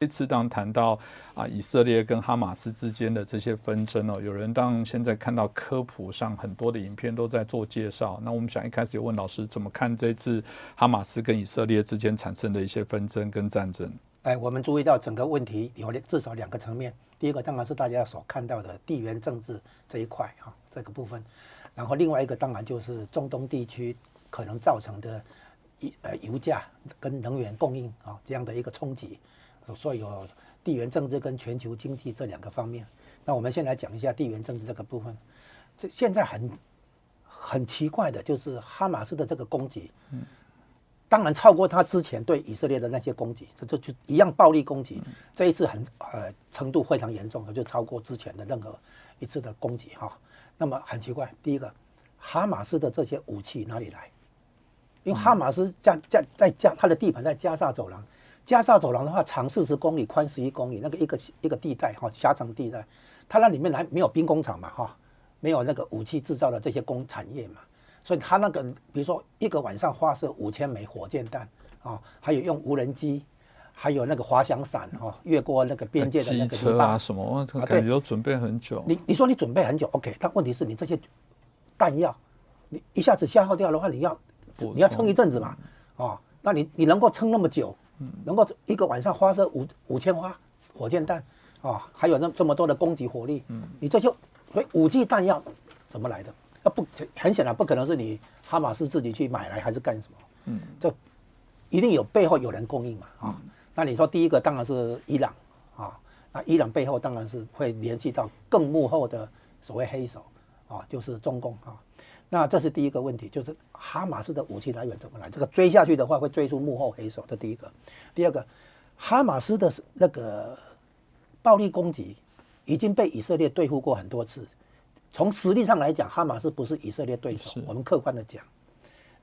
这次当谈到啊，以色列跟哈马斯之间的这些纷争哦，有人当现在看到科普上很多的影片都在做介绍。那我们想一开始有问老师怎么看这次哈马斯跟以色列之间产生的一些纷争跟战争？哎，我们注意到整个问题有至少两个层面。第一个当然是大家所看到的地缘政治这一块哈，这个部分。然后另外一个当然就是中东地区可能造成的一呃油价跟能源供应啊这样的一个冲击。所以有地缘政治跟全球经济这两个方面。那我们先来讲一下地缘政治这个部分。这现在很很奇怪的就是哈马斯的这个攻击，嗯，当然超过他之前对以色列的那些攻击，这这就一样暴力攻击。这一次很呃程度非常严重，就超过之前的任何一次的攻击哈。那么很奇怪，第一个，哈马斯的这些武器哪里来？因为哈马斯加加在加他的地盘在加沙走廊。加沙走廊的话，长四十公里，宽十一公里，那个一个一个地带哈，狭长地带，它那里面还没有兵工厂嘛哈，没有那个武器制造的这些工产业嘛，所以它那个比如说一个晚上发射五千枚火箭弹啊，还有用无人机，还有那个滑翔伞哈，越过那个边界的那个车啊什么，感觉准备很久。你你说你准备很久，OK，但问题是你这些弹药，你一下子消耗掉的话，你要你要撑一阵子嘛，哦，那你你能够撑那么久？能够一个晚上发射五五千发火箭弹啊，还有那这么多的攻击火力，嗯，你这就所以武器弹药怎么来的？那不很显然不可能是你哈马斯自己去买来还是干什么？嗯，这一定有背后有人供应嘛啊？那你说第一个当然是伊朗啊，那伊朗背后当然是会联系到更幕后的所谓黑手啊，就是中共啊。那这是第一个问题，就是哈马斯的武器来源怎么来？这个追下去的话，会追出幕后黑手。这第一个，第二个，哈马斯的那个暴力攻击已经被以色列对付过很多次。从实力上来讲，哈马斯不是以色列对手。我们客观的讲，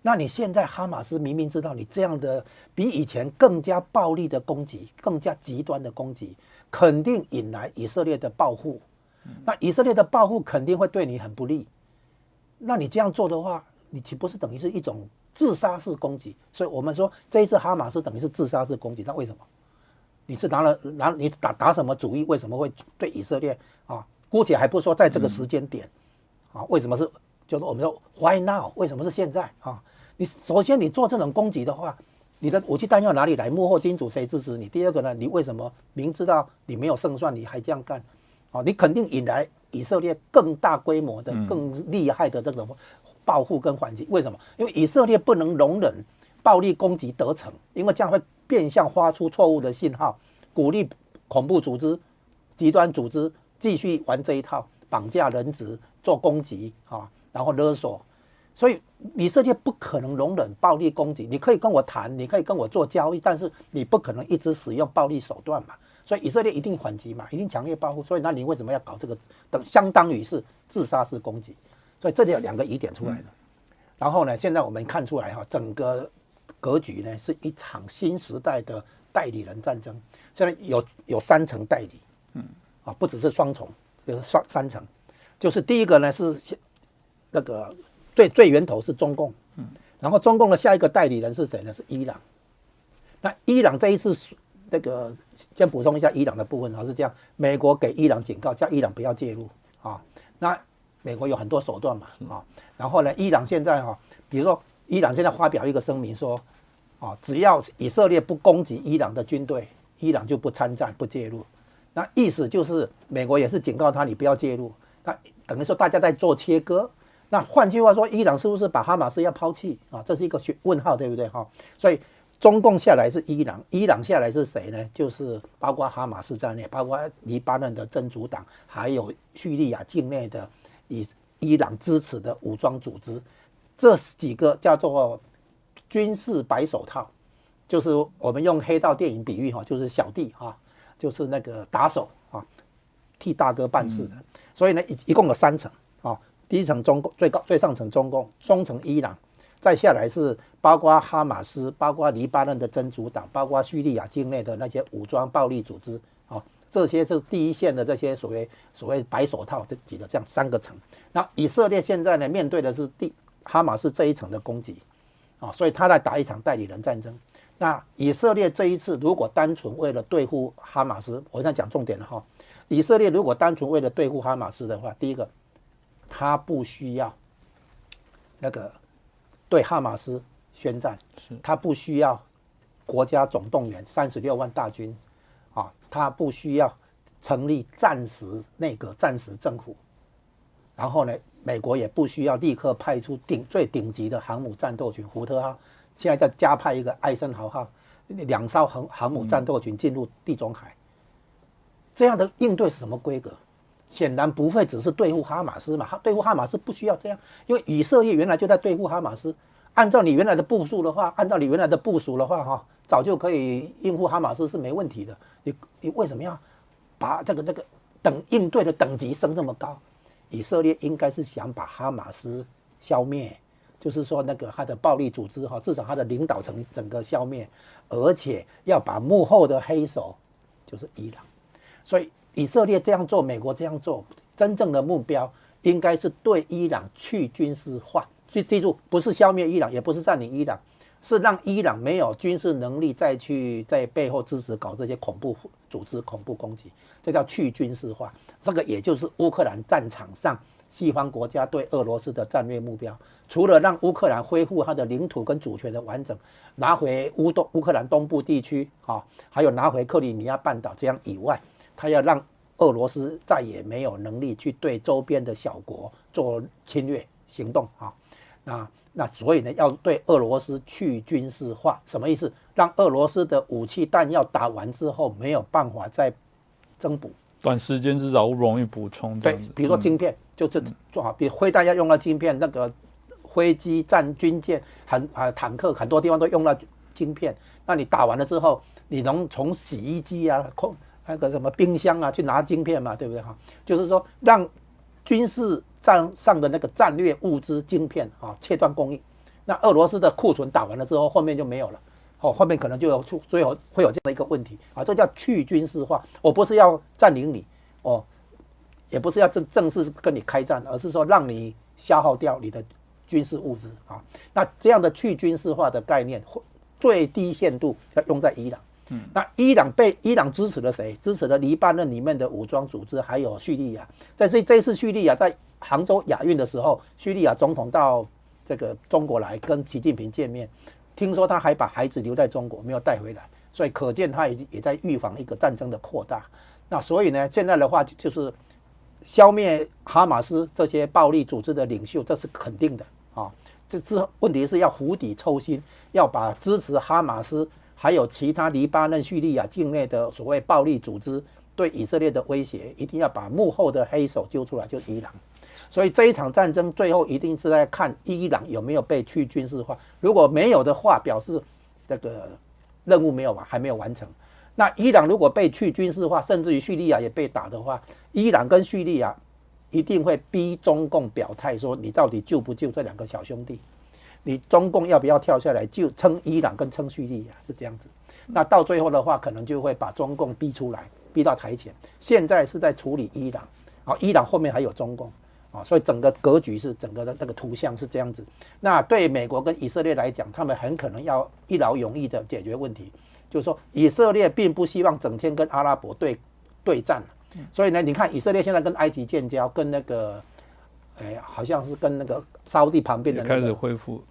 那你现在哈马斯明明知道你这样的比以前更加暴力的攻击、更加极端的攻击，肯定引来以色列的报复。那以色列的报复肯定会对你很不利。那你这样做的话，你岂不是等于是一种自杀式攻击？所以我们说这一次哈马斯等于是自杀式攻击。那为什么？你是拿了拿你打打什么主意？为什么会对以色列啊？姑且还不说在这个时间点啊，为什么是？就是我们说 Why now？为什么是现在啊？你首先你做这种攻击的话，你的武器弹药哪里来？幕后金主谁支持你？第二个呢？你为什么明知道你没有胜算，你还这样干？啊，你肯定引来。以色列更大规模的、更厉害的这种报复跟反击，为什么？因为以色列不能容忍暴力攻击得逞，因为这样会变相发出错误的信号，鼓励恐怖组织、极端组织继续玩这一套，绑架人质、做攻击啊，然后勒索。所以以色列不可能容忍暴力攻击。你可以跟我谈，你可以跟我做交易，但是你不可能一直使用暴力手段嘛。所以以色列一定反击嘛，一定强烈报复。所以那你为什么要搞这个？等相当于是自杀式攻击。所以这里有两个疑点出来了。然后呢，现在我们看出来哈，整个格局呢是一场新时代的代理人战争。现在有有三层代理，嗯，啊，不只是双重，就是双三层。就是第一个呢是那个最最源头是中共，嗯，然后中共的下一个代理人是谁呢？是伊朗。那伊朗这一次。那个先补充一下伊朗的部分啊，是这样，美国给伊朗警告，叫伊朗不要介入啊。那美国有很多手段嘛啊。然后呢，伊朗现在哈，比如说伊朗现在发表一个声明说，啊，只要以色列不攻击伊朗的军队，伊朗就不参战不介入。那意思就是美国也是警告他，你不要介入。那等于说大家在做切割。那换句话说，伊朗是不是把哈马斯要抛弃啊？这是一个问号，对不对哈？所以。中共下来是伊朗，伊朗下来是谁呢？就是包括哈马斯在内，包括黎巴嫩的真主党，还有叙利亚境内的以伊朗支持的武装组织，这几个叫做军事白手套，就是我们用黑道电影比喻哈，就是小弟哈，就是那个打手啊，替大哥办事的。所以呢，一一共有三层啊，第一层中共最高最上层中共，中层伊朗。再下来是包括哈马斯、包括黎巴嫩的真主党、包括叙利亚境内的那些武装暴力组织啊，这些是第一线的这些所谓所谓白手套这几个这样三个层。那以色列现在呢面对的是第哈马斯这一层的攻击啊，所以他在打一场代理人战争。那以色列这一次如果单纯为了对付哈马斯，我现在讲重点了哈。以色列如果单纯为了对付哈马斯的话，第一个，他不需要那个对哈马斯宣战，他不需要国家总动员三十六万大军，啊，他不需要成立暂时内阁、暂时政府，然后呢，美国也不需要立刻派出顶最顶级的航母战斗群福特号。现在再加派一个艾森豪号两艘航航母战斗群进入地中海，这样的应对是什么规格？显然不会只是对付哈马斯嘛。对付哈马斯不需要这样，因为以色列原来就在对付哈马斯。按照你原来的部署的话，按照你原来的部署的话，哈，早就可以应付哈马斯是没问题的。你你为什么要把这个这个等应对的等级升这么高？以色列应该是想把哈马斯消灭。就是说，那个他的暴力组织哈，至少他的领导层整个消灭，而且要把幕后的黑手就是伊朗。所以以色列这样做，美国这样做，真正的目标应该是对伊朗去军事化。记记住，不是消灭伊朗，也不是占领伊朗，是让伊朗没有军事能力再去在背后支持搞这些恐怖组织、恐怖攻击。这叫去军事化。这个也就是乌克兰战场上。西方国家对俄罗斯的战略目标，除了让乌克兰恢复它的领土跟主权的完整，拿回乌东乌克兰东部地区啊，还有拿回克里米亚半岛这样以外，他要让俄罗斯再也没有能力去对周边的小国做侵略行动啊。那那所以呢，要对俄罗斯去军事化，什么意思？让俄罗斯的武器弹药打完之后没有办法再增补。短时间至少不容易补充。对，比如说晶片，就是做好，比如灰弹要用到晶片，那个飞机、战军舰、很啊坦克，很多地方都用到晶片。那你打完了之后，你能从洗衣机啊、空那个什么冰箱啊去拿晶片嘛？对不对哈？就是说，让军事战上的那个战略物资晶片啊切断供应。那俄罗斯的库存打完了之后，后面就没有了。哦，后面可能就有出，最后会有这样的一个问题啊，这叫去军事化。我不是要占领你，哦，也不是要正正式跟你开战，而是说让你消耗掉你的军事物资啊。那这样的去军事化的概念，最低限度要用在伊朗。那伊朗被伊朗支持了谁？支持了黎巴嫩里面的武装组织，还有叙利亚。在这这次叙利亚在杭州亚运的时候，叙利亚总统到这个中国来跟习近平见面。听说他还把孩子留在中国，没有带回来，所以可见他也也在预防一个战争的扩大。那所以呢，现在的话就是消灭哈马斯这些暴力组织的领袖，这是肯定的啊。这之问题是要釜底抽薪，要把支持哈马斯还有其他黎巴嫩、叙利亚境内的所谓暴力组织对以色列的威胁，一定要把幕后的黑手揪出来，就伊朗。所以这一场战争最后一定是在看伊朗有没有被去军事化。如果没有的话，表示这个任务没有完，还没有完成。那伊朗如果被去军事化，甚至于叙利亚也被打的话，伊朗跟叙利亚一定会逼中共表态，说你到底救不救这两个小兄弟？你中共要不要跳下来就撑伊朗跟撑叙利亚？是这样子。那到最后的话，可能就会把中共逼出来，逼到台前。现在是在处理伊朗，好，伊朗后面还有中共。啊，所以整个格局是整个的那个图像是这样子。那对美国跟以色列来讲，他们很可能要一劳永逸的解决问题，就是说以色列并不希望整天跟阿拉伯对对战。所以呢，你看以色列现在跟埃及建交，跟那个，哎，好像是跟那个沙地旁边的开始恢复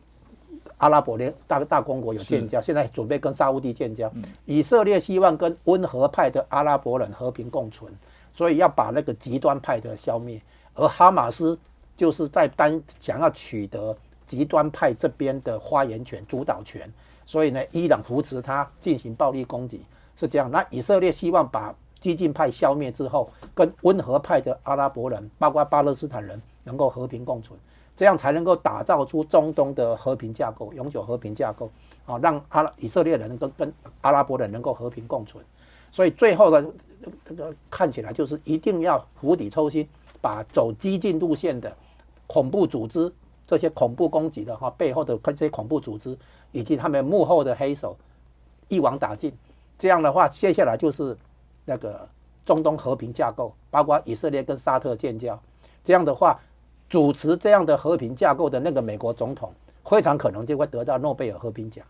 阿拉伯联大大公国有建交，现在准备跟沙地建交。以色列希望跟温和派的阿拉伯人和平共存，所以要把那个极端派的消灭。而哈马斯就是在单想要取得极端派这边的发言权、主导权，所以呢，伊朗扶持他进行暴力攻击，是这样。那以色列希望把激进派消灭之后，跟温和派的阿拉伯人，包括巴勒斯坦人，能够和平共存，这样才能够打造出中东的和平架构、永久和平架构啊，让阿拉以色列人跟跟阿拉伯人能够和平共存。所以最后的这个看起来就是一定要釜底抽薪。把走激进路线的恐怖组织，这些恐怖攻击的哈背后的这些恐怖组织，以及他们幕后的黑手，一网打尽。这样的话，接下来就是那个中东和平架构，包括以色列跟沙特建交。这样的话，主持这样的和平架构的那个美国总统，非常可能就会得到诺贝尔和平奖。